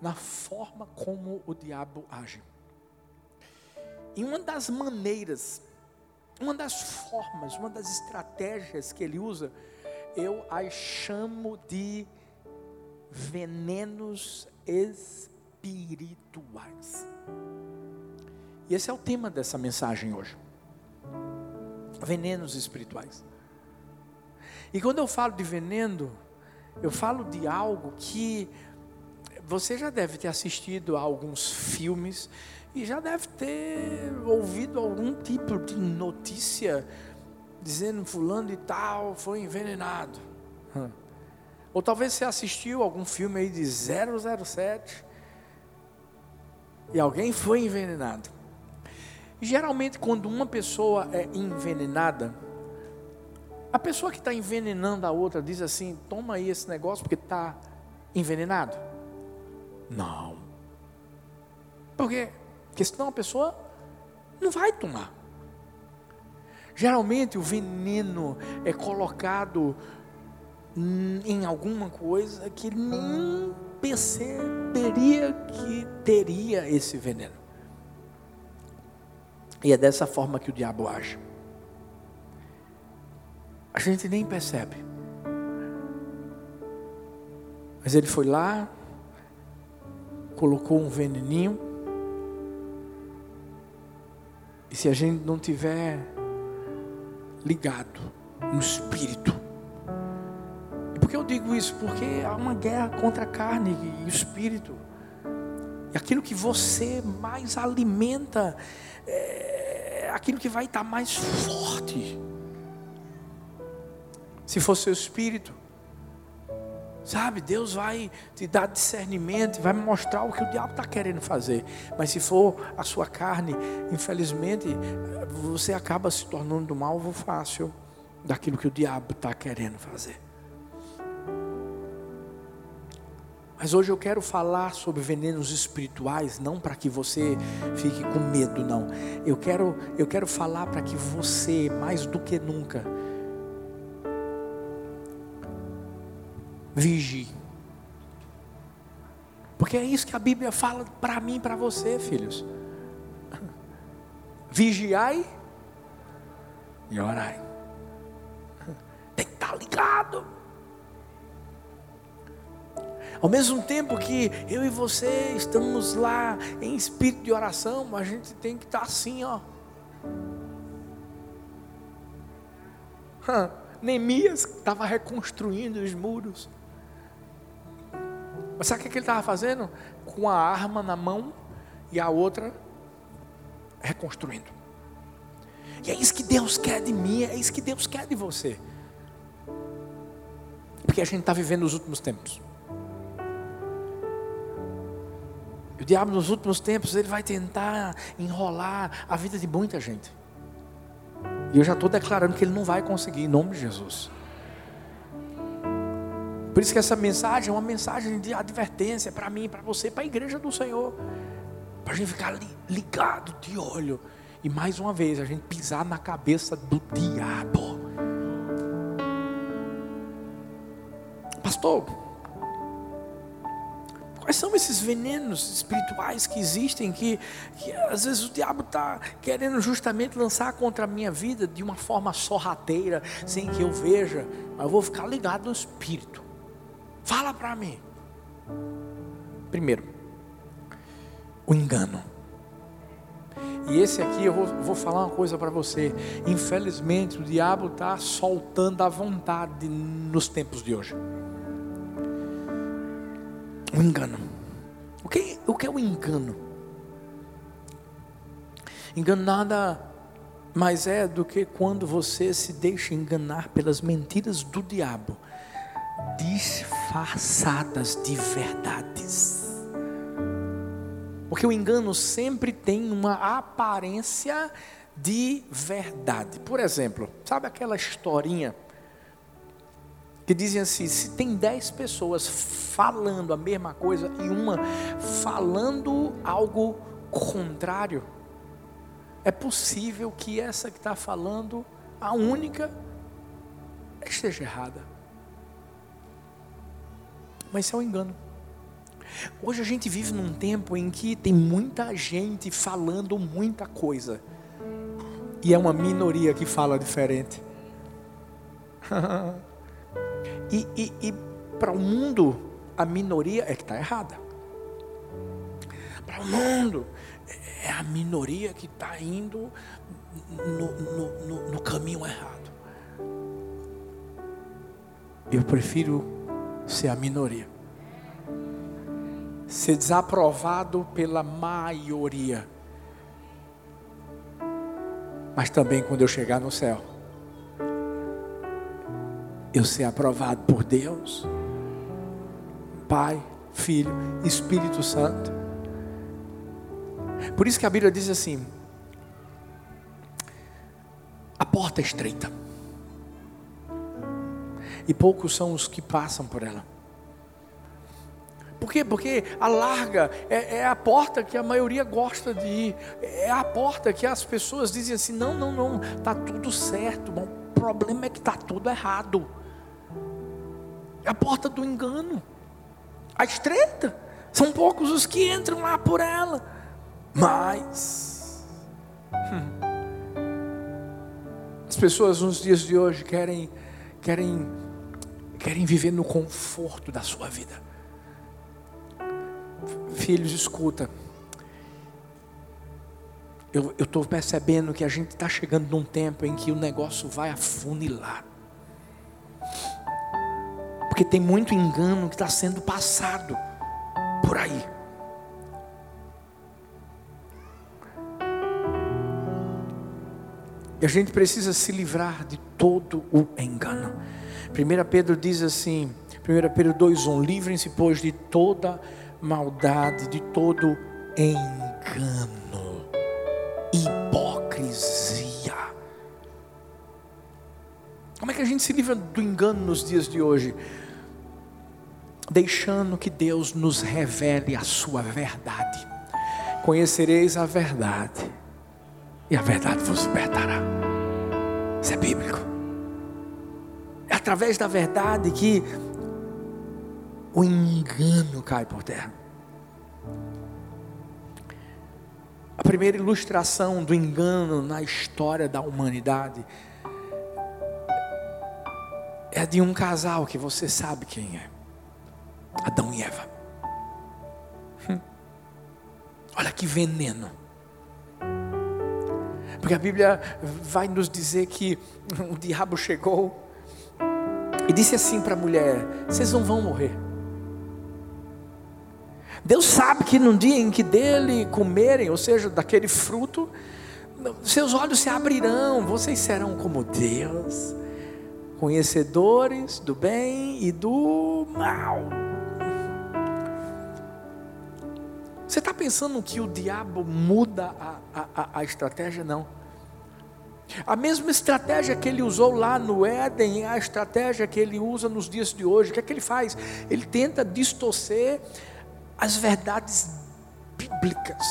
na forma como o diabo age. E uma das maneiras, uma das formas, uma das estratégias que ele usa, eu as chamo de venenos espirituais. E esse é o tema dessa mensagem hoje. Venenos espirituais. E quando eu falo de veneno, eu falo de algo que você já deve ter assistido a alguns filmes e já deve ter ouvido algum tipo de notícia dizendo fulano e tal foi envenenado. Ou talvez você assistiu algum filme aí de 007 e alguém foi envenenado. Geralmente quando uma pessoa é envenenada, a pessoa que está envenenando a outra diz assim: toma aí esse negócio porque está envenenado. Não. Por quê? Porque senão a pessoa não vai tomar. Geralmente o veneno é colocado em alguma coisa que nem perceberia que teria esse veneno. E é dessa forma que o diabo age. A gente nem percebe. Mas ele foi lá, colocou um veneninho. E se a gente não tiver ligado no espírito. E por que eu digo isso? Porque há uma guerra contra a carne e o espírito. E aquilo que você mais alimenta é aquilo que vai estar mais forte. Se for seu espírito, sabe, Deus vai te dar discernimento, vai mostrar o que o diabo está querendo fazer. Mas se for a sua carne, infelizmente, você acaba se tornando um alvo fácil daquilo que o diabo está querendo fazer. Mas hoje eu quero falar sobre venenos espirituais, não para que você fique com medo, não. Eu quero, eu quero falar para que você, mais do que nunca, vigie. Porque é isso que a Bíblia fala para mim e para você, filhos. Vigiai e orai. Tem que estar tá ligado. Ao mesmo tempo que eu e você estamos lá em espírito de oração, a gente tem que estar tá assim, ó. Neemias estava reconstruindo os muros. Mas sabe o que ele estava fazendo? Com a arma na mão e a outra reconstruindo. E é isso que Deus quer de mim, é isso que Deus quer de você. Porque a gente está vivendo os últimos tempos. O diabo nos últimos tempos ele vai tentar enrolar a vida de muita gente. E eu já estou declarando que ele não vai conseguir em nome de Jesus. Por isso que essa mensagem é uma mensagem de advertência para mim, para você, para a igreja do Senhor. Para a gente ficar ligado de olho. E mais uma vez, a gente pisar na cabeça do diabo. Pastor, quais são esses venenos espirituais que existem que, que às vezes o diabo está querendo justamente lançar contra a minha vida de uma forma sorrateira, sem que eu veja, mas eu vou ficar ligado no espírito. Fala para mim. Primeiro, o engano. E esse aqui eu vou, vou falar uma coisa para você. Infelizmente, o diabo está soltando a vontade nos tempos de hoje. O engano. O que, o que é o engano? Engano nada mais é do que quando você se deixa enganar pelas mentiras do diabo disfarçadas de verdades. Porque o engano sempre tem uma aparência de verdade. Por exemplo, sabe aquela historinha que dizem assim: se tem dez pessoas falando a mesma coisa e uma falando algo contrário, é possível que essa que está falando, a única, esteja errada. Mas isso é um engano. Hoje a gente vive num tempo em que tem muita gente falando muita coisa, e é uma minoria que fala diferente. e, e, e para o mundo, a minoria é que está errada. Para o mundo, é a minoria que está indo no, no, no, no caminho errado. Eu prefiro ser a minoria. Ser desaprovado pela maioria. Mas também quando eu chegar no céu, eu ser aprovado por Deus, Pai, Filho, Espírito Santo. Por isso que a Bíblia diz assim: a porta é estreita, e poucos são os que passam por ela. Por quê? Porque a larga é, é, a porta que a maioria gosta de ir. É a porta que as pessoas dizem assim: não, não, não, está tudo certo. Bom, o problema é que está tudo errado. É a porta do engano. A estreita. São poucos os que entram lá por ela. Mas. Hum, as pessoas nos dias de hoje querem, querem, querem viver no conforto da sua vida. Filhos, escuta. Eu estou percebendo que a gente está chegando num tempo em que o negócio vai afunilar. Porque tem muito engano que está sendo passado por aí. E a gente precisa se livrar de todo o engano. 1 Pedro diz assim, 1 Pedro 2,1: Livrem-se, pois, de toda maldade, de todo engano, hipocrisia. Como é que a gente se livra do engano nos dias de hoje? Deixando que Deus nos revele a sua verdade. Conhecereis a verdade, e a verdade vos libertará. Isso é bíblico. Através da verdade que o engano cai por terra. A primeira ilustração do engano na história da humanidade é de um casal que você sabe quem é: Adão e Eva. Hum. Olha que veneno. Porque a Bíblia vai nos dizer que o diabo chegou e disse assim para a mulher: Vocês não vão morrer. Deus sabe que no dia em que dele comerem, ou seja, daquele fruto, seus olhos se abrirão, vocês serão como Deus, conhecedores do bem e do mal. Você está pensando que o diabo muda a, a, a, estratégia? Não. A mesma estratégia que ele usou lá no Éden é a estratégia que ele usa nos dias de hoje. O que é que ele faz? Ele tenta distorcer as verdades bíblicas,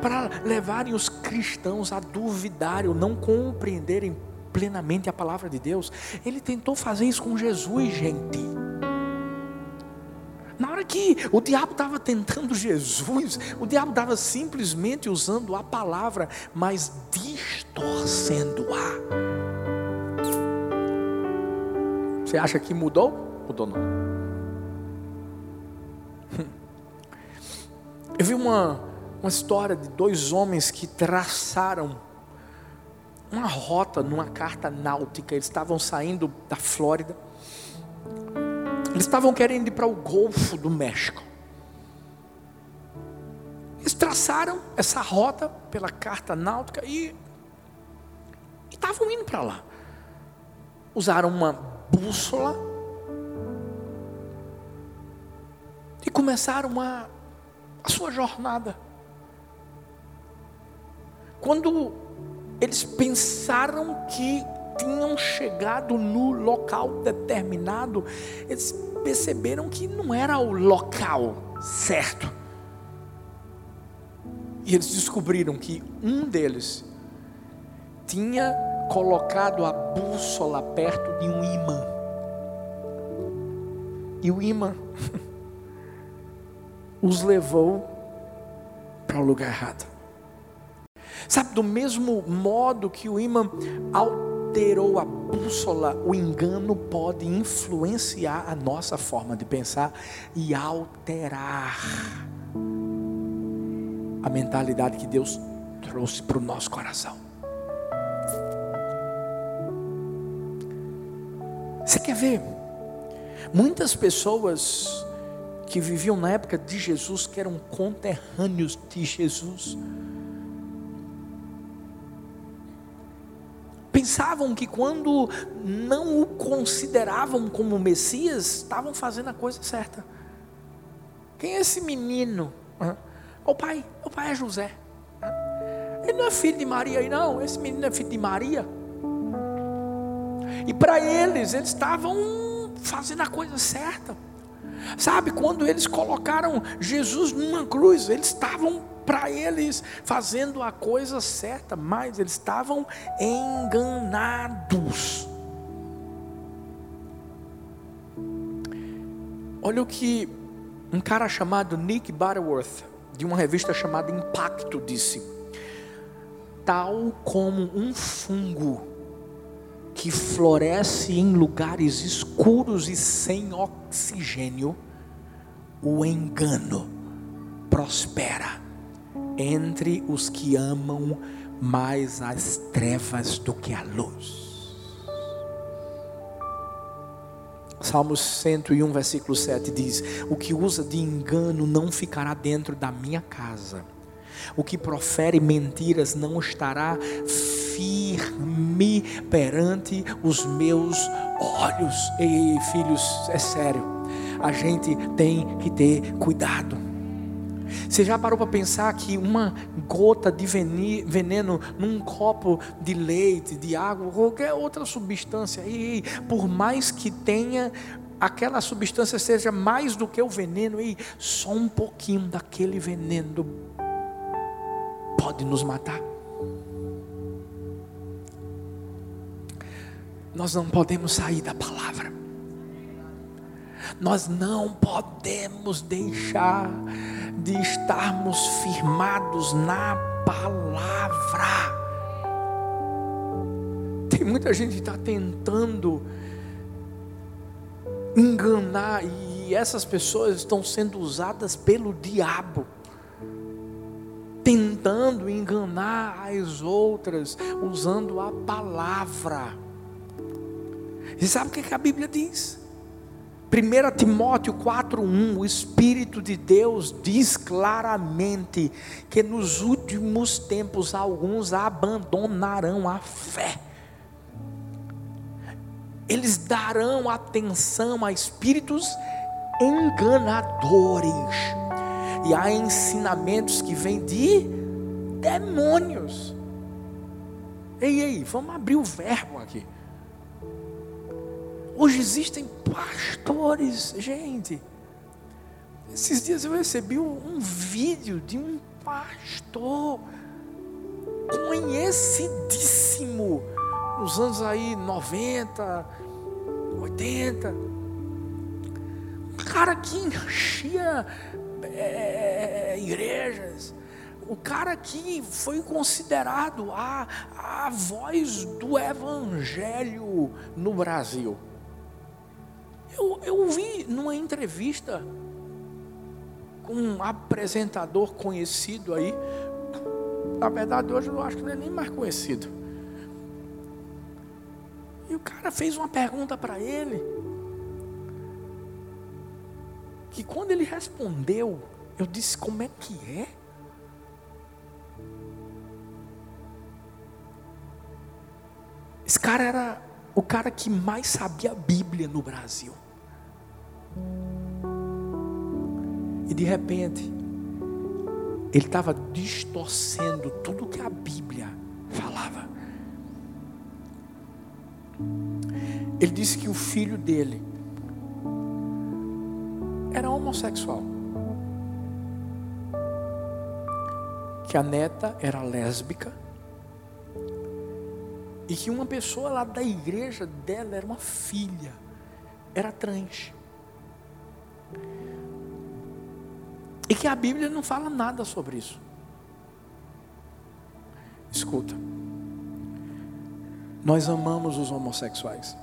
para levarem os cristãos a duvidarem ou não compreenderem plenamente a palavra de Deus. Ele tentou fazer isso com Jesus, gente. Hora que o diabo estava tentando Jesus, o diabo estava simplesmente usando a palavra, mas distorcendo-a. Você acha que mudou? Mudou não. Eu vi uma, uma história de dois homens que traçaram uma rota numa carta náutica. Eles estavam saindo da Flórida. Estavam querendo ir para o Golfo do México. Eles traçaram essa rota pela carta náutica e estavam indo para lá. Usaram uma bússola e começaram a a sua jornada. Quando eles pensaram que tinham chegado no local determinado, eles perceberam que não era o local certo. E eles descobriram que um deles tinha colocado a bússola perto de um imã. E o imã os levou para o lugar errado. Sabe, do mesmo modo que o imã alterou a bússola, o engano pode influenciar a nossa forma de pensar e alterar a mentalidade que Deus trouxe para o nosso coração. Você quer ver? Muitas pessoas que viviam na época de Jesus, que eram conterrâneos de Jesus, pensavam que quando não o consideravam como Messias, estavam fazendo a coisa certa. Quem é esse menino? O pai, o pai é José. Ele não é filho de Maria, não. Esse menino é filho de Maria. E para eles, eles estavam fazendo a coisa certa. Sabe, quando eles colocaram Jesus numa cruz, eles estavam para eles fazendo a coisa certa, mas eles estavam enganados. Olha o que um cara chamado Nick Butterworth, de uma revista chamada Impacto, disse: tal como um fungo que floresce em lugares escuros e sem oxigênio, o engano prospera entre os que amam mais as trevas do que a luz. Salmos 101, versículo 7 diz: O que usa de engano não ficará dentro da minha casa, o que profere mentiras não estará firme perante os meus olhos. Ei, filhos, é sério, a gente tem que ter cuidado. Você já parou para pensar que uma gota de veneno num copo de leite, de água, qualquer outra substância, por mais que tenha aquela substância seja mais do que o veneno, e só um pouquinho daquele veneno pode nos matar. Nós não podemos sair da palavra. Nós não podemos deixar de estarmos firmados na palavra. Tem muita gente que está tentando enganar, e essas pessoas estão sendo usadas pelo diabo, tentando enganar as outras, usando a palavra. E sabe o que, que a Bíblia diz? 1 Timóteo 4,1, o Espírito de Deus diz claramente que nos últimos tempos alguns abandonarão a fé. Eles darão atenção a espíritos enganadores e a ensinamentos que vêm de demônios. Ei, ei, vamos abrir o verbo aqui. Hoje existem pastores, gente. Esses dias eu recebi um, um vídeo de um pastor conhecidíssimo nos anos aí 90, 80. Um cara que enchia é, igrejas. O cara que foi considerado a, a voz do evangelho no Brasil. Eu, eu vi numa entrevista com um apresentador conhecido aí. Na verdade, hoje eu acho que não é nem mais conhecido. E o cara fez uma pergunta para ele. Que quando ele respondeu, eu disse: Como é que é? Esse cara era o cara que mais sabia a Bíblia no Brasil. E de repente, ele estava distorcendo tudo que a Bíblia falava. Ele disse que o filho dele era homossexual. Que a neta era lésbica. E que uma pessoa lá da igreja dela era uma filha, era trans. E que a Bíblia não fala nada sobre isso. Escuta. Nós amamos os homossexuais.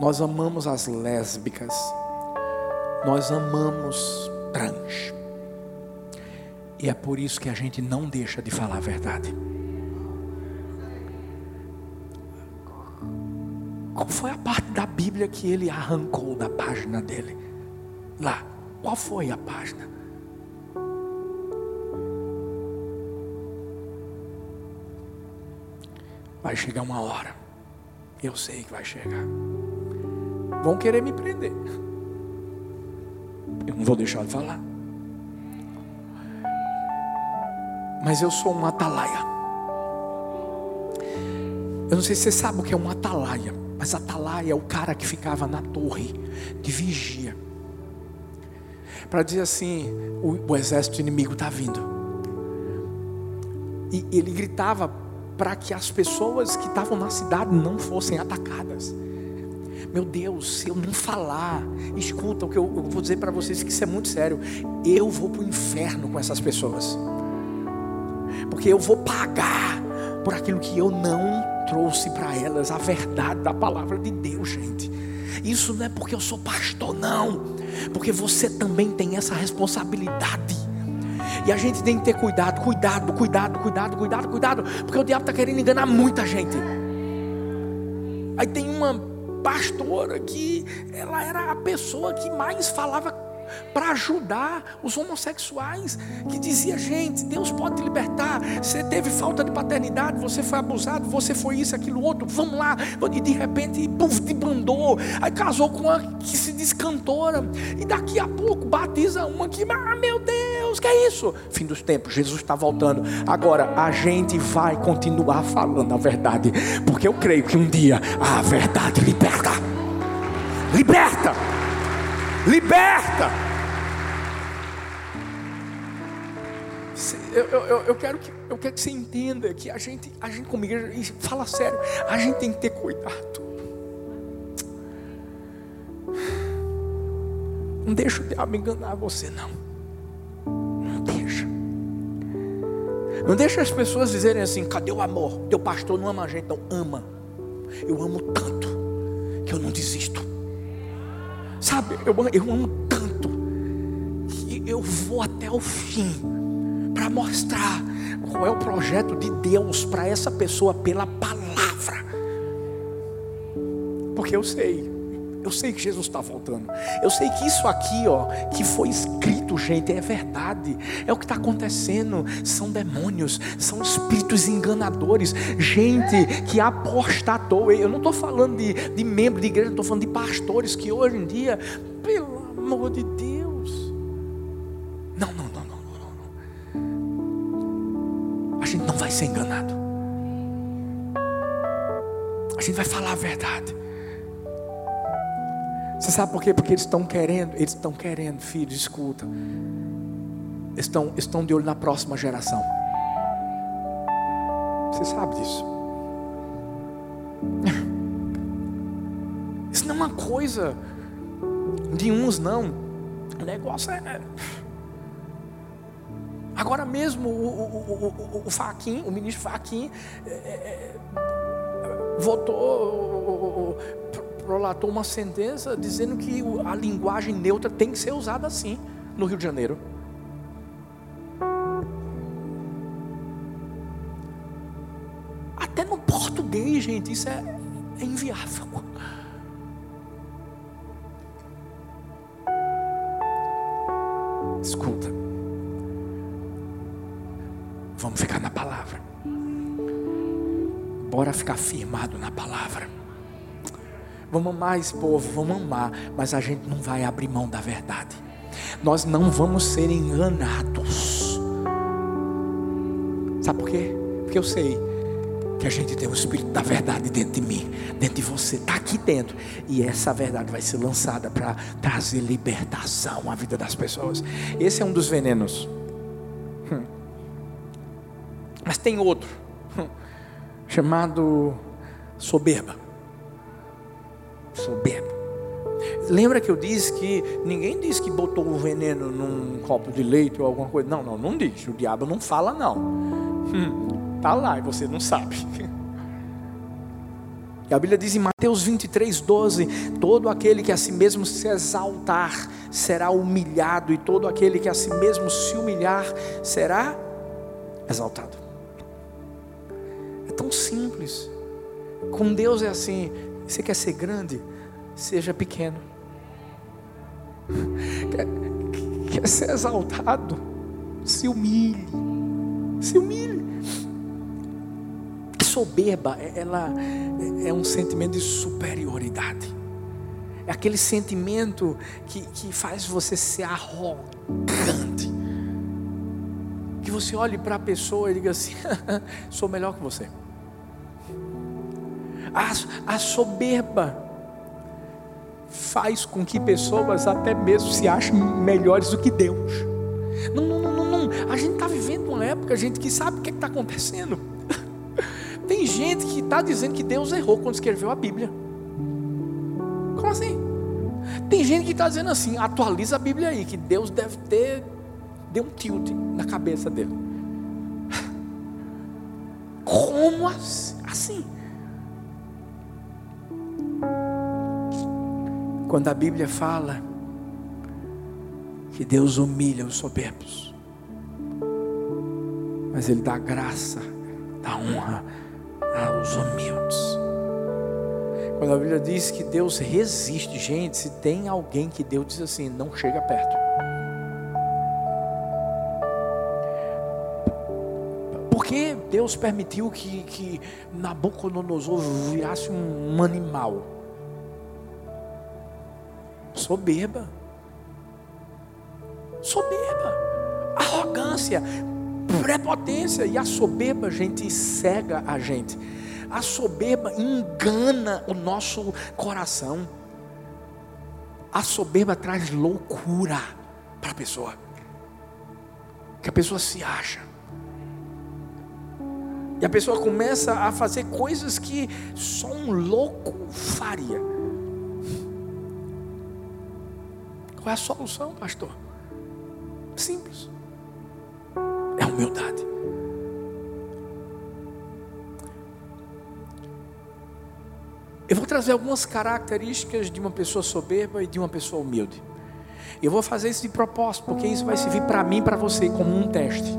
Nós amamos as lésbicas. Nós amamos trans. E é por isso que a gente não deixa de falar a verdade. Bíblia que ele arrancou da página dele? Lá. Qual foi a página? Vai chegar uma hora. Eu sei que vai chegar. Vão querer me prender. Eu não vou deixar de falar. Mas eu sou um atalaia. Eu não sei se você sabe o que é um atalaia. Mas atalaia é o cara que ficava na torre de vigia. Para dizer assim: o, o exército inimigo está vindo. E ele gritava para que as pessoas que estavam na cidade não fossem atacadas. Meu Deus, se eu não falar, escuta o que eu, eu vou dizer para vocês que isso é muito sério. Eu vou para o inferno com essas pessoas, porque eu vou pagar por aquilo que eu não trouxe para elas a verdade da palavra de Deus, gente. Isso não é porque eu sou pastor, não, porque você também tem essa responsabilidade. E a gente tem que ter cuidado, cuidado, cuidado, cuidado, cuidado, cuidado, porque o diabo está querendo enganar muita gente. Aí tem uma pastora que ela era a pessoa que mais falava para ajudar os homossexuais, que dizia: gente, Deus pode te libertar. Você teve falta de paternidade, você foi abusado, você foi isso, aquilo, outro, vamos lá. E de repente, puf, te bandou. Aí casou com uma que se diz cantora, e daqui a pouco batiza uma que, ah, meu Deus, que é isso? Fim dos tempos, Jesus está voltando. Agora, a gente vai continuar falando a verdade, porque eu creio que um dia a verdade liberta. Liberta! Liberta! Eu, eu, eu, quero que, eu quero que você entenda que a gente, a gente como igreja, fala sério, a gente tem que ter cuidado. Não deixa o diabo enganar você, não. Não deixa. Não deixa as pessoas dizerem assim: cadê o amor? Teu pastor não ama a gente, não ama. Eu amo tanto que eu não desisto. Sabe, eu, eu amo tanto que eu vou até o fim para mostrar qual é o projeto de Deus para essa pessoa pela palavra. Porque eu sei, eu sei que Jesus está voltando. Eu sei que isso aqui, ó, que foi escrito, gente, é verdade. É o que está acontecendo. São demônios, são espíritos enganadores, gente que apostatou. Eu não estou falando de, de membro de igreja, estou falando de pastores que hoje em dia, pelo amor de Deus. Ser enganado. A gente vai falar a verdade. Você sabe por quê? Porque eles estão querendo, eles estão querendo, filhos, escuta. Estão, estão de olho na próxima geração. Você sabe disso. Isso não é uma coisa de uns, não. O negócio é. Agora mesmo o, o, o, o Faquin, o ministro Faquin, é, é, votou prolatou uma sentença dizendo que a linguagem neutra tem que ser usada assim no Rio de Janeiro. Até no português, gente, isso é, é inviável. Escuta. Bora ficar firmado na palavra. Vamos amar esse povo, vamos amar, mas a gente não vai abrir mão da verdade. Nós não vamos ser enganados. Sabe por quê? Porque eu sei que a gente tem o Espírito da verdade dentro de mim, dentro de você, está aqui dentro. E essa verdade vai ser lançada para trazer libertação à vida das pessoas. Esse é um dos venenos. Hum. Mas tem outro. Chamado soberba soberbo. Lembra que eu disse que ninguém disse que botou o veneno num copo de leite ou alguma coisa? Não, não, não diz. O diabo não fala, não. Hum, tá lá e você não sabe. E a Bíblia diz em Mateus 23, 12: Todo aquele que a si mesmo se exaltar será humilhado, e todo aquele que a si mesmo se humilhar será exaltado. É tão simples. Com Deus é assim: você quer ser grande? Seja pequeno. Quer, quer ser exaltado? Se humilhe. Se humilhe soberba, é, ela é um sentimento de superioridade. É aquele sentimento que, que faz você ser arrogante. Que você olhe para a pessoa e diga assim: sou melhor que você. A, a soberba faz com que pessoas até mesmo se achem melhores do que Deus. Não, não, não, não. A gente está vivendo uma época, gente, que sabe o que é está acontecendo. Tem gente que está dizendo que Deus errou quando escreveu a Bíblia. Como assim? Tem gente que está dizendo assim, atualiza a Bíblia aí, que Deus deve ter deu um tilt na cabeça dele. Como assim? Quando a Bíblia fala que Deus humilha os soberbos, mas Ele dá graça, dá honra aos humildes. Quando a Bíblia diz que Deus resiste, gente, se tem alguém que Deus diz assim, não chega perto. Deus permitiu que, que Nabucodonosor virasse um animal? Soberba. Soberba. Arrogância prepotência e a soberba, gente, cega a gente. A soberba engana o nosso coração. A soberba traz loucura para a pessoa. Que a pessoa se acha. E a pessoa começa a fazer coisas que só um louco faria. Qual é a solução, pastor? Simples é humildade. Eu vou trazer algumas características de uma pessoa soberba e de uma pessoa humilde. Eu vou fazer isso de propósito, porque isso vai servir para mim e para você como um teste.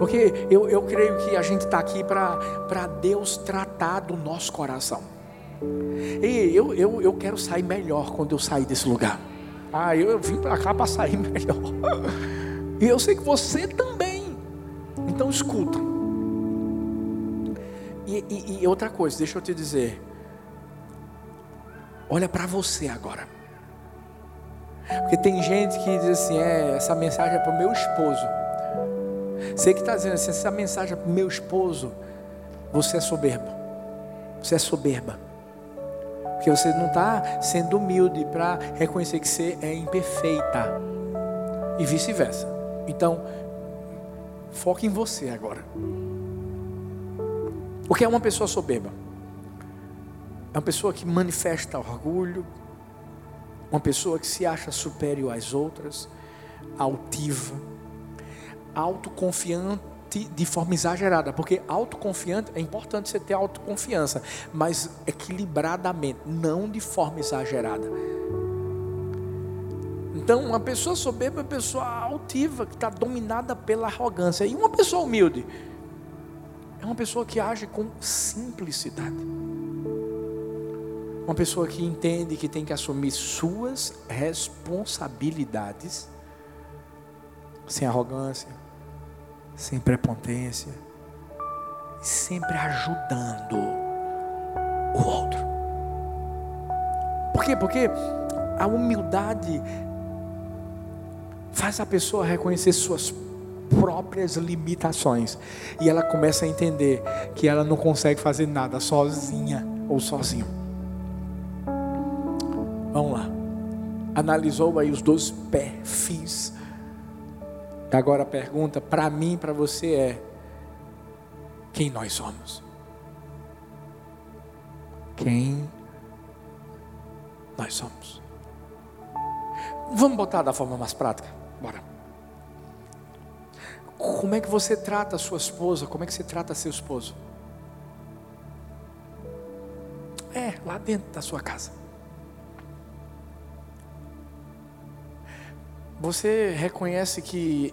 Porque eu, eu creio que a gente está aqui para Deus tratar do nosso coração. E eu, eu, eu quero sair melhor quando eu sair desse lugar. Ah, eu, eu vim para cá para sair melhor. E eu sei que você também. Então escuta. E, e, e outra coisa, deixa eu te dizer. Olha para você agora. Porque tem gente que diz assim: é, essa mensagem é para o meu esposo. Você que está dizendo assim: essa mensagem é para o meu esposo. Você é soberbo. Você é soberba. Porque você não está sendo humilde para reconhecer que você é imperfeita. E vice-versa. Então, foque em você agora. O que é uma pessoa soberba? É uma pessoa que manifesta orgulho, uma pessoa que se acha superior às outras, altiva, autoconfiante de forma exagerada, porque autoconfiante é importante você ter autoconfiança, mas equilibradamente, não de forma exagerada. Então, uma pessoa soberba é uma pessoa altiva, que está dominada pela arrogância. E uma pessoa humilde é uma pessoa que age com simplicidade. Uma pessoa que entende que tem que assumir suas responsabilidades sem arrogância, sem prepotência, sempre ajudando o outro. Por quê? Porque a humildade faz a pessoa reconhecer suas próprias limitações e ela começa a entender que ela não consegue fazer nada sozinha ou sozinho. Vamos lá. Analisou aí os dois perfis. Agora a pergunta para mim, para você é: quem nós somos? Quem nós somos. Vamos botar da forma mais prática? Bora. Como é que você trata a sua esposa? Como é que você trata seu esposo? É, lá dentro da sua casa. Você reconhece que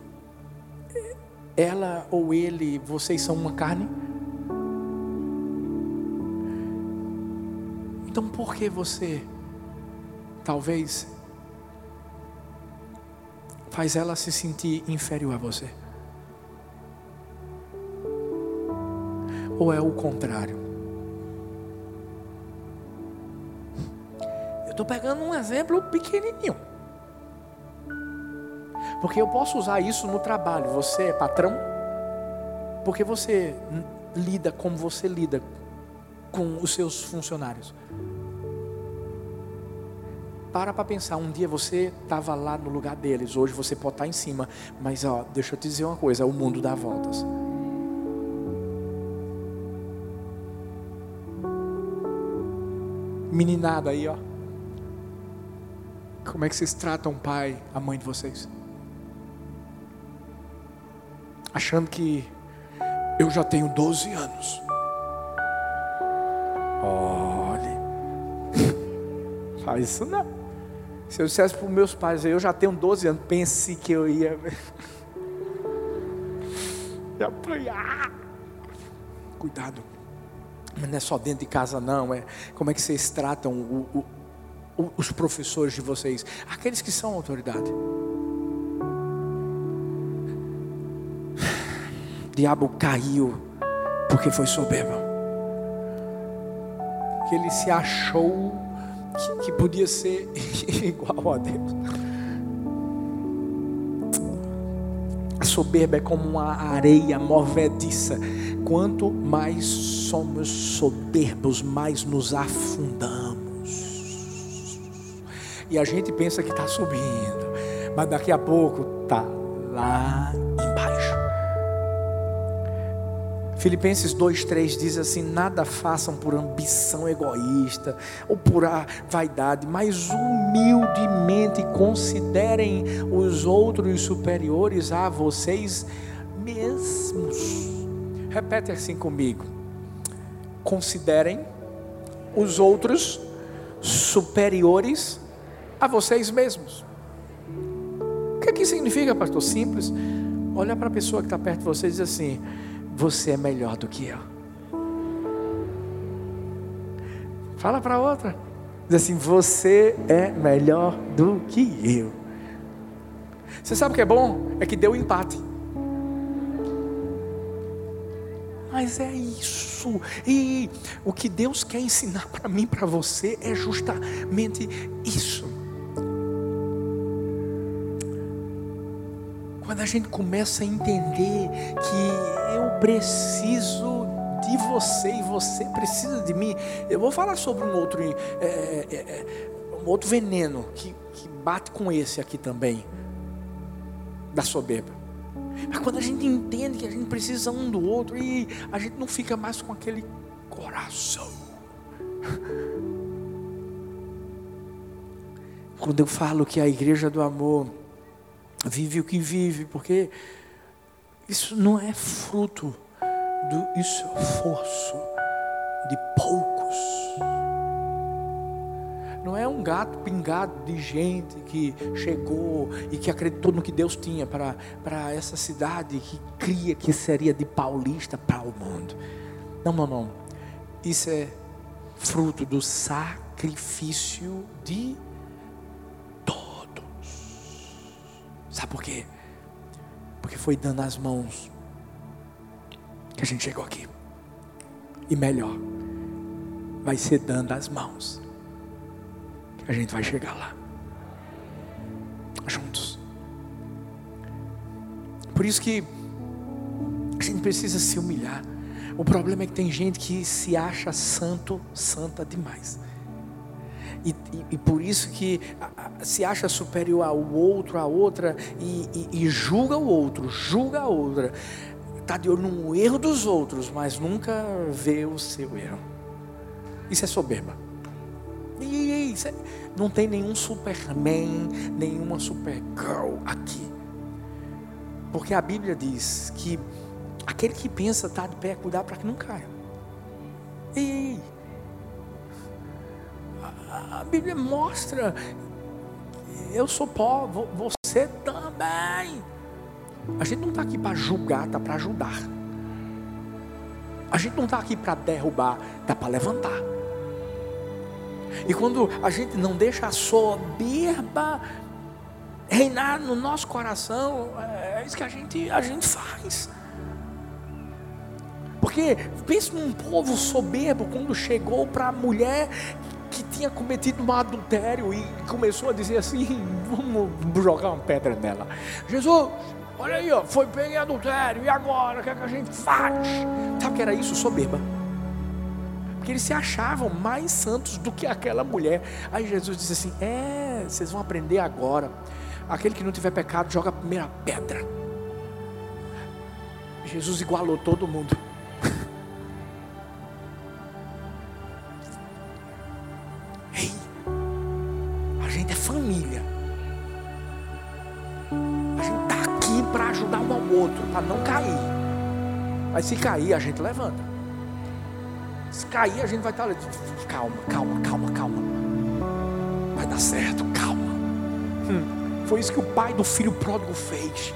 ela ou ele, vocês são uma carne? Então por que você, talvez, faz ela se sentir inferior a você? Ou é o contrário? Eu estou pegando um exemplo pequenininho. Porque eu posso usar isso no trabalho. Você é patrão? Porque você lida como você lida com os seus funcionários. Para para pensar, um dia você estava lá no lugar deles, hoje você pode estar em cima, mas ó, deixa eu te dizer uma coisa, o mundo dá voltas. Meninada aí, ó. Como é que vocês tratam o pai, a mãe de vocês? Achando que eu já tenho 12 anos. Olhe, faz isso não. Se eu dissesse para os meus pais, eu já tenho 12 anos, pense que eu ia. apanhar. Cuidado. Mas não é só dentro de casa, não. É como é que vocês tratam o, o, os professores de vocês, aqueles que são autoridade. O diabo caiu porque foi soberbo que ele se achou que, que podia ser igual a Deus. A soberba é como uma areia movediça. Quanto mais somos soberbos, mais nos afundamos. E a gente pensa que está subindo, mas daqui a pouco está lá Filipenses 2,3 diz assim: Nada façam por ambição egoísta ou por vaidade, mas humildemente considerem os outros superiores a vocês mesmos. Repete assim comigo: Considerem os outros superiores a vocês mesmos. O que, é que significa, pastor? Simples. Olha para a pessoa que está perto de você e diz assim: você é melhor do que eu. Fala para outra. Diz assim: Você é melhor do que eu. Você sabe o que é bom? É que deu empate. Mas é isso. E o que Deus quer ensinar para mim, para você, é justamente isso. Quando a gente começa a entender que eu preciso de você e você precisa de mim, eu vou falar sobre um outro, é, é, um outro veneno que, que bate com esse aqui também, da soberba. Mas quando a gente entende que a gente precisa um do outro e a gente não fica mais com aquele coração. Quando eu falo que a igreja do amor vive o que vive, porque isso não é fruto do esforço de poucos. Não é um gato pingado de gente que chegou e que acreditou no que Deus tinha para, para essa cidade que cria que seria de paulista para o mundo. Não, não, não. Isso é fruto do sacrifício de Sabe por quê? Porque foi dando as mãos que a gente chegou aqui. E melhor, vai ser dando as mãos que a gente vai chegar lá. Juntos. Por isso que a gente precisa se humilhar. O problema é que tem gente que se acha santo, santa demais. E, e, e, por isso que se acha superior ao outro, a outra, e, e, julga o outro, julga a outra. Está de olho no erro dos outros, mas nunca vê o seu erro. Isso é soberba. E não tem nenhum Superman, nenhuma Supergirl aqui. Porque a Bíblia diz que aquele que pensa estar tá de pé, cuidar para que não caia. Ei, a, a Bíblia mostra, eu sou pó, você também. A gente não está aqui para julgar, está para ajudar. A gente não está aqui para derrubar, está para levantar. E quando a gente não deixa a soberba reinar no nosso coração, é isso que a gente, a gente faz. Porque pense num povo soberbo quando chegou para a mulher que tinha cometido um adultério e começou a dizer assim: vamos jogar uma pedra nela. Jesus, olha aí, ó, foi bem adultério, e agora? O que, é que a gente faz? Sabe que era isso? Soberba. Porque eles se achavam mais santos do que aquela mulher. Aí Jesus disse assim: É, vocês vão aprender agora. Aquele que não tiver pecado, joga a primeira pedra. Jesus igualou todo mundo. Para não cair. Mas se cair, a gente levanta. Se cair, a gente vai estar ali. Calma, calma, calma, calma. Vai dar certo, calma. Hum, foi isso que o pai do filho pródigo fez.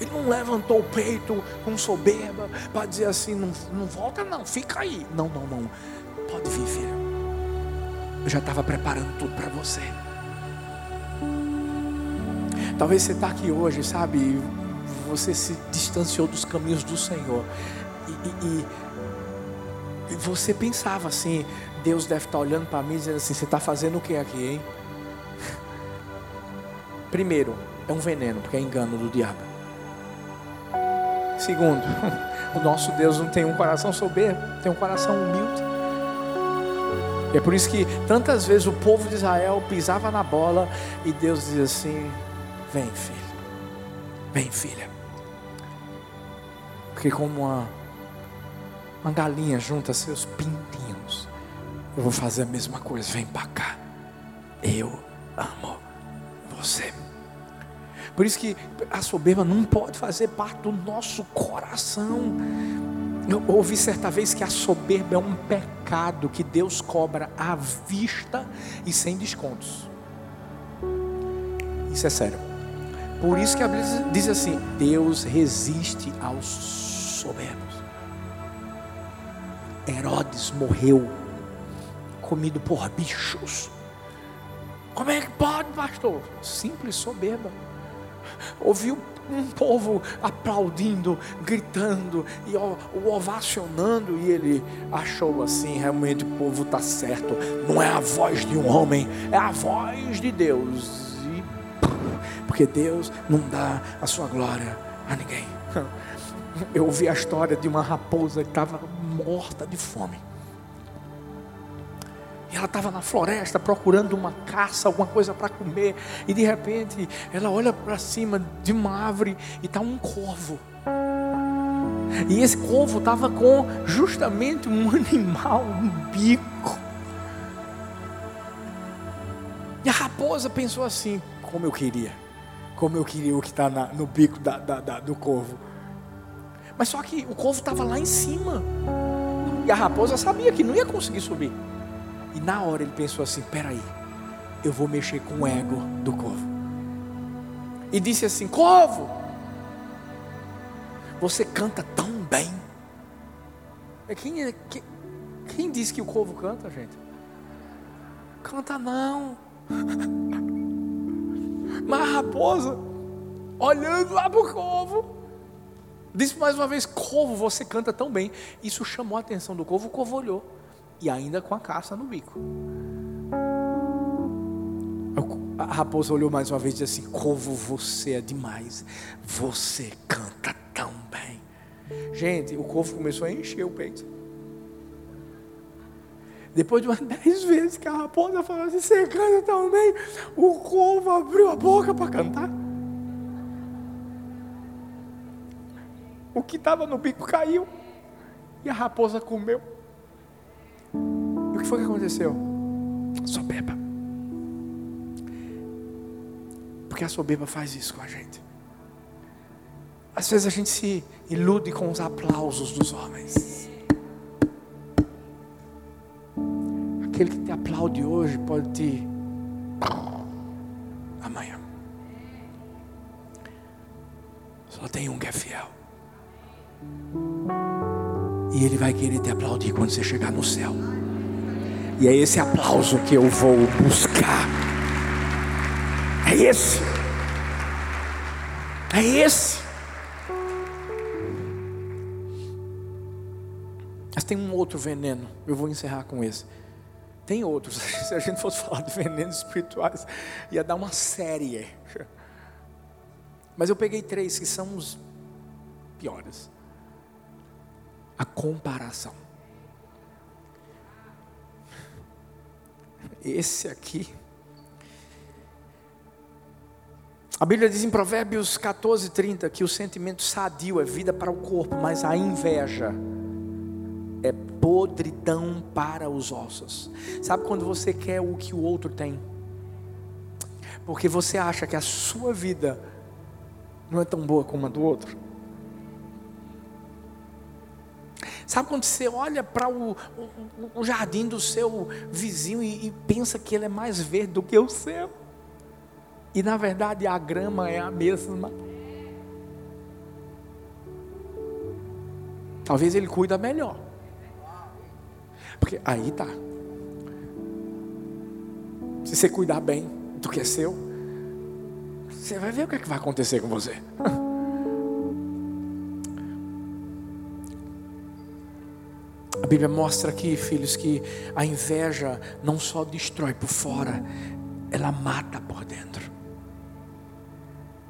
Ele não levantou o peito com soberba para dizer assim: não, não volta, não, fica aí. Não, não, não. Pode vir, filho. Eu já estava preparando tudo para você. Talvez você está aqui hoje, sabe? Você se distanciou dos caminhos do Senhor. E, e, e você pensava assim: Deus deve estar tá olhando para mim e dizendo assim: Você está fazendo o que aqui, hein? Primeiro, é um veneno, porque é engano do diabo. Segundo, o nosso Deus não tem um coração soberbo, tem um coração humilde. É por isso que tantas vezes o povo de Israel pisava na bola e Deus dizia assim: Vem, filho, vem, filha. Porque, como uma, uma galinha junta seus pintinhos, eu vou fazer a mesma coisa. Vem para cá. Eu amo você. Por isso que a soberba não pode fazer parte do nosso coração. Eu ouvi certa vez que a soberba é um pecado que Deus cobra à vista e sem descontos. Isso é sério. Por isso que a Bíblia diz assim: Deus resiste aos soberbos. Herodes morreu comido por bichos. Como é que pode, pastor? Simples soberba. Ouviu um povo aplaudindo, gritando e o ovacionando, e ele achou assim: realmente o povo está certo, não é a voz de um homem, é a voz de Deus. Porque Deus não dá a sua glória a ninguém. Eu ouvi a história de uma raposa que estava morta de fome. E ela estava na floresta procurando uma caça, alguma coisa para comer. E de repente ela olha para cima de uma árvore e está um corvo. E esse corvo estava com justamente um animal, um bico. E a raposa pensou assim: como eu queria, como eu queria o que está no bico da, da, da, do corvo. Mas só que o corvo estava lá em cima. E a raposa sabia que não ia conseguir subir. E na hora ele pensou assim: peraí, eu vou mexer com o ego do corvo. E disse assim: Corvo, você canta tão bem. É quem, é, quem, quem disse que o corvo canta, gente? Canta não. Mas a raposa, olhando lá para o corvo, disse mais uma vez: Corvo, você canta tão bem. Isso chamou a atenção do corvo, o corvo olhou e ainda com a caça no bico. A raposa olhou mais uma vez e disse assim: Como você é demais, você canta tão bem. Gente, o corvo começou a encher o peito. Depois de umas dez vezes que a raposa falou assim: Você canta tão bem, o corvo abriu a boca para cantar. O que estava no bico caiu e a raposa comeu que foi que aconteceu? Soberba. Porque a soberba faz isso com a gente. Às vezes a gente se ilude com os aplausos dos homens. Aquele que te aplaude hoje pode te amanhã. Só tem um que é fiel. E ele vai querer te aplaudir quando você chegar no céu. E é esse aplauso que eu vou buscar. É esse. É esse. Mas tem um outro veneno. Eu vou encerrar com esse. Tem outros. Se a gente fosse falar de venenos espirituais, ia dar uma série. Mas eu peguei três que são os piores. A comparação. Esse aqui. A Bíblia diz em Provérbios 14, 30 que o sentimento sadio é vida para o corpo, mas a inveja podridão para os ossos. Sabe quando você quer o que o outro tem? Porque você acha que a sua vida não é tão boa como a do outro? Sabe quando você olha para o, o, o, jardim do seu vizinho e, e pensa que ele é mais verde do que o seu? E na verdade a grama é a mesma. Talvez ele cuida melhor. Porque aí tá. Se você cuidar bem do que é seu, você vai ver o que, é que vai acontecer com você. A Bíblia mostra aqui, filhos, que a inveja não só destrói por fora, ela mata por dentro.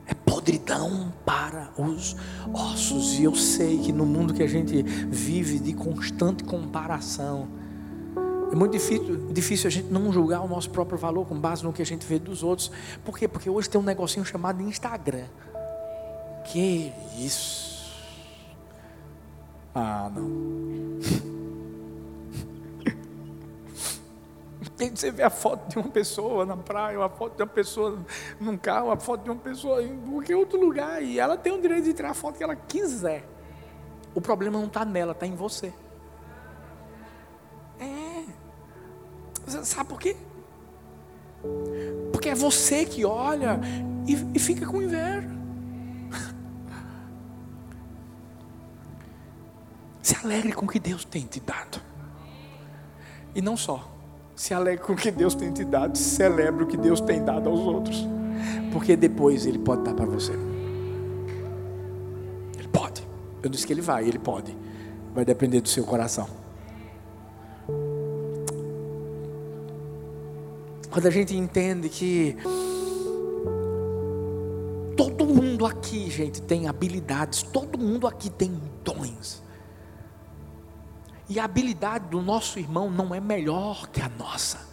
É podridão para os ossos. E eu sei que no mundo que a gente vive de constante comparação, é muito difícil, difícil a gente não julgar o nosso próprio valor com base no que a gente vê dos outros. Por quê? Porque hoje tem um negocinho chamado Instagram. Que isso? Ah, não. Você vê a foto de uma pessoa na praia, a foto de uma pessoa num carro, a foto de uma pessoa em qualquer outro lugar. E ela tem o direito de tirar a foto que ela quiser. O problema não está nela, está em você. Sabe por quê? Porque é você que olha e, e fica com inveja. Se alegre com o que Deus tem te dado. E não só. Se alegre com o que Deus tem te dado. Celebre o que Deus tem dado aos outros. Porque depois Ele pode dar para você. Ele pode. Eu disse que Ele vai, Ele pode. Vai depender do seu coração. Quando a gente entende que todo mundo aqui, gente, tem habilidades, todo mundo aqui tem dons. E a habilidade do nosso irmão não é melhor que a nossa.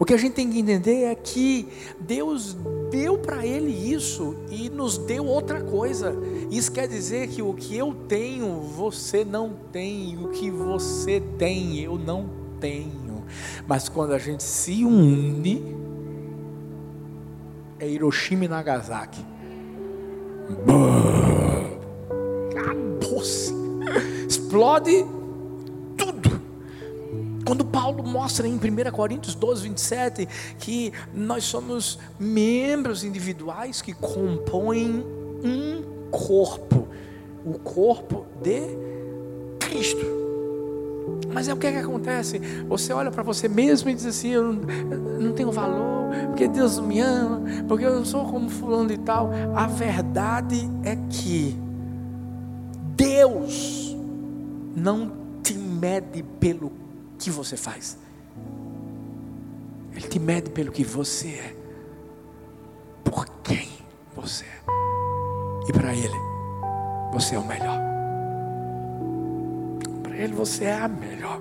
O que a gente tem que entender é que Deus deu para ele isso e nos deu outra coisa. Isso quer dizer que o que eu tenho, você não tem, e o que você tem, eu não tenho. Mas quando a gente se une, é Hiroshima e Nagasaki. Acabou-se. Explode tudo. Quando Paulo mostra em 1 Coríntios 12, 27, que nós somos membros individuais que compõem um corpo, o corpo de Cristo. Mas é o que, é que acontece? Você olha para você mesmo e diz assim: eu não, eu não tenho valor, porque Deus me ama, porque eu não sou como fulano e tal. A verdade é que Deus não te mede pelo que você faz, Ele te mede pelo que você é, por quem você é, e para Ele, você é o melhor. Ele você é a melhor.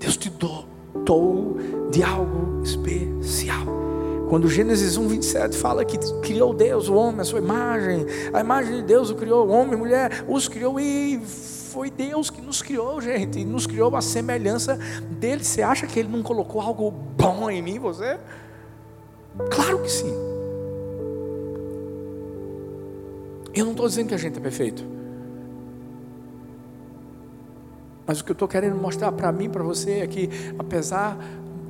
Deus te dotou de algo especial. Quando Gênesis 1, 27 fala que criou Deus, o homem, a sua imagem, a imagem de Deus o criou, o homem e mulher, os criou e foi Deus que nos criou, gente, e nos criou a semelhança dele. Você acha que ele não colocou algo bom em mim, você? Claro que sim. Eu não estou dizendo que a gente é perfeito. Mas o que eu estou querendo mostrar para mim, para você, é que apesar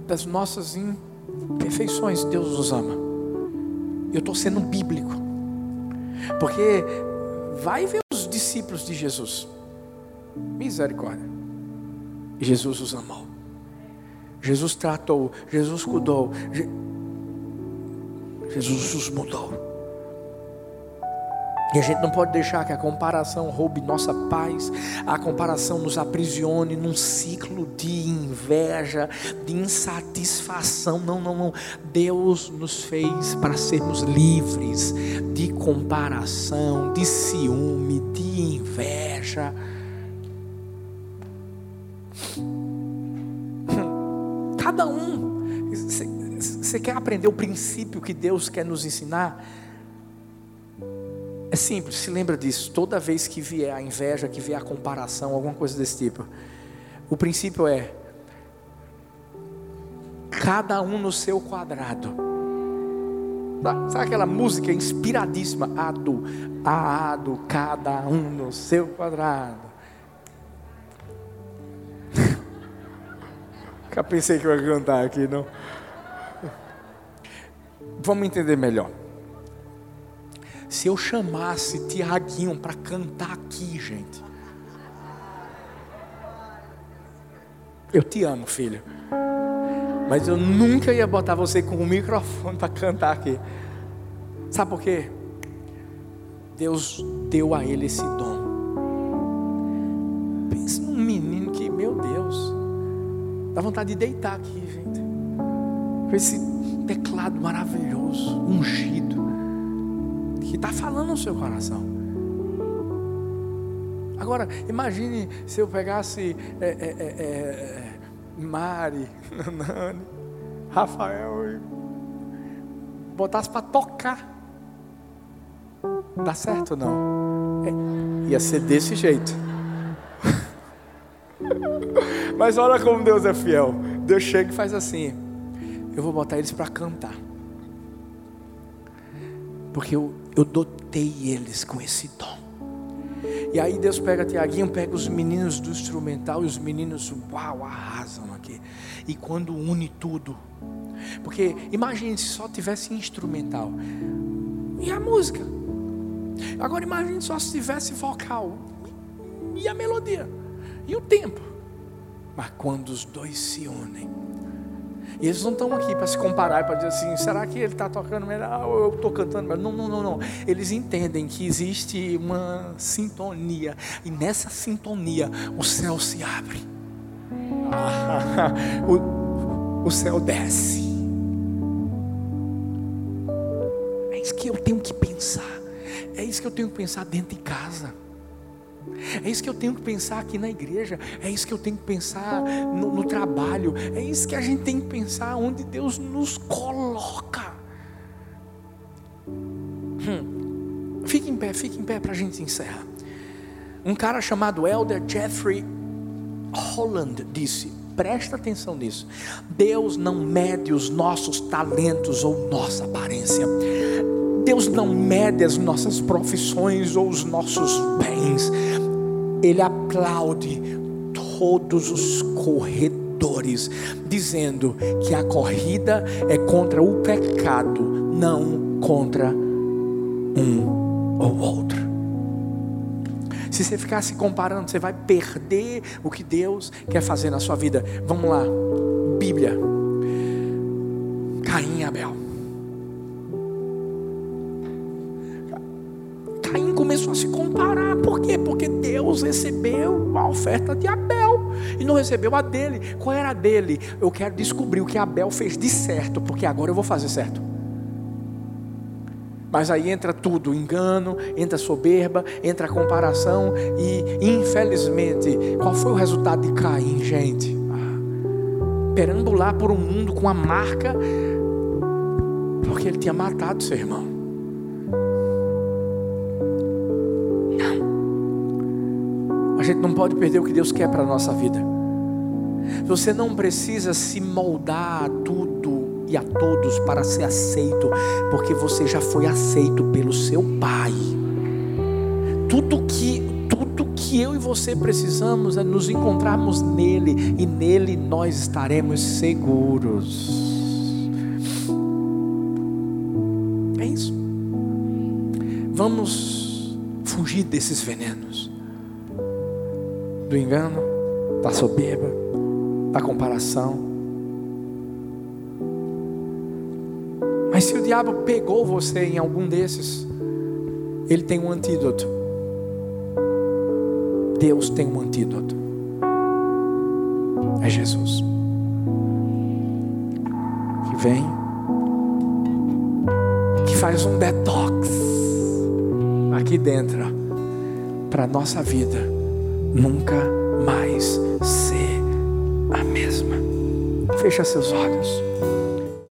das nossas imperfeições, Deus nos ama. Eu estou sendo bíblico. Porque vai ver os discípulos de Jesus. Misericórdia. Jesus os amou. Jesus tratou, Jesus cuidou. Jesus os mudou. E a gente não pode deixar que a comparação roube nossa paz, a comparação nos aprisione num ciclo de inveja, de insatisfação. Não, não, não. Deus nos fez para sermos livres de comparação, de ciúme, de inveja. Cada um. Você quer aprender o princípio que Deus quer nos ensinar? É simples, se lembra disso. Toda vez que vier a inveja, que vier a comparação, alguma coisa desse tipo, o princípio é cada um no seu quadrado. Sabe aquela música inspiradíssima? Ado, ado, cada um no seu quadrado. Já pensei que eu ia cantar aqui, não? Vamos entender melhor. Se eu chamasse Tiaguinho para cantar aqui, gente. Eu te amo, filho. Mas eu nunca ia botar você com o microfone para cantar aqui. Sabe por quê? Deus deu a ele esse dom. Pense num menino que, meu Deus, dá vontade de deitar aqui, gente. Com esse teclado maravilhoso, ungido que está falando no seu coração. Agora, imagine se eu pegasse é, é, é, é Mari, Nani, Rafael e botasse para tocar. Dá certo ou não? É, ia ser desse jeito. Mas olha como Deus é fiel. Deus chega e faz assim: eu vou botar eles para cantar. Porque eu, eu dotei eles com esse dom. E aí Deus pega Tiaguinho, pega os meninos do instrumental e os meninos, uau, arrasam aqui. E quando une tudo. Porque imagine se só tivesse instrumental. E a música? Agora imagine só se tivesse vocal. E a melodia. E o tempo. Mas quando os dois se unem e eles não estão aqui para se comparar, para dizer assim, será que ele está tocando melhor ou eu estou cantando melhor? Não, não, não, não. Eles entendem que existe uma sintonia. E nessa sintonia o céu se abre. o, o céu desce. É isso que eu tenho que pensar. É isso que eu tenho que pensar dentro de casa. É isso que eu tenho que pensar aqui na igreja. É isso que eu tenho que pensar no, no trabalho. É isso que a gente tem que pensar onde Deus nos coloca. Hum. Fique em pé, fique em pé para a gente encerrar. Um cara chamado Elder Jeffrey Holland disse: presta atenção nisso. Deus não mede os nossos talentos ou nossa aparência. Deus não mede as nossas profissões ou os nossos bens. Ele aplaude todos os corredores, dizendo que a corrida é contra o pecado, não contra um ou outro. Se você ficar se comparando, você vai perder o que Deus quer fazer na sua vida. Vamos lá, Bíblia. Caim e Abel. Começou a se comparar. Por quê? Porque Deus recebeu a oferta de Abel e não recebeu a dele. Qual era a dele? Eu quero descobrir o que Abel fez de certo, porque agora eu vou fazer certo. Mas aí entra tudo, engano, entra soberba, entra comparação e infelizmente, qual foi o resultado de Caim, gente? Ah, perambular por um mundo com a marca porque ele tinha matado seu irmão. Gente não pode perder o que Deus quer para a nossa vida. Você não precisa se moldar a tudo e a todos para ser aceito, porque você já foi aceito pelo seu Pai. Tudo que tudo que eu e você precisamos é nos encontrarmos nele e nele nós estaremos seguros. É isso. Vamos fugir desses venenos do engano, da soberba, da comparação. Mas se o diabo pegou você em algum desses, ele tem um antídoto. Deus tem um antídoto. É Jesus. Que vem, que faz um detox aqui dentro, para nossa vida nunca mais ser a mesma. Fecha seus olhos.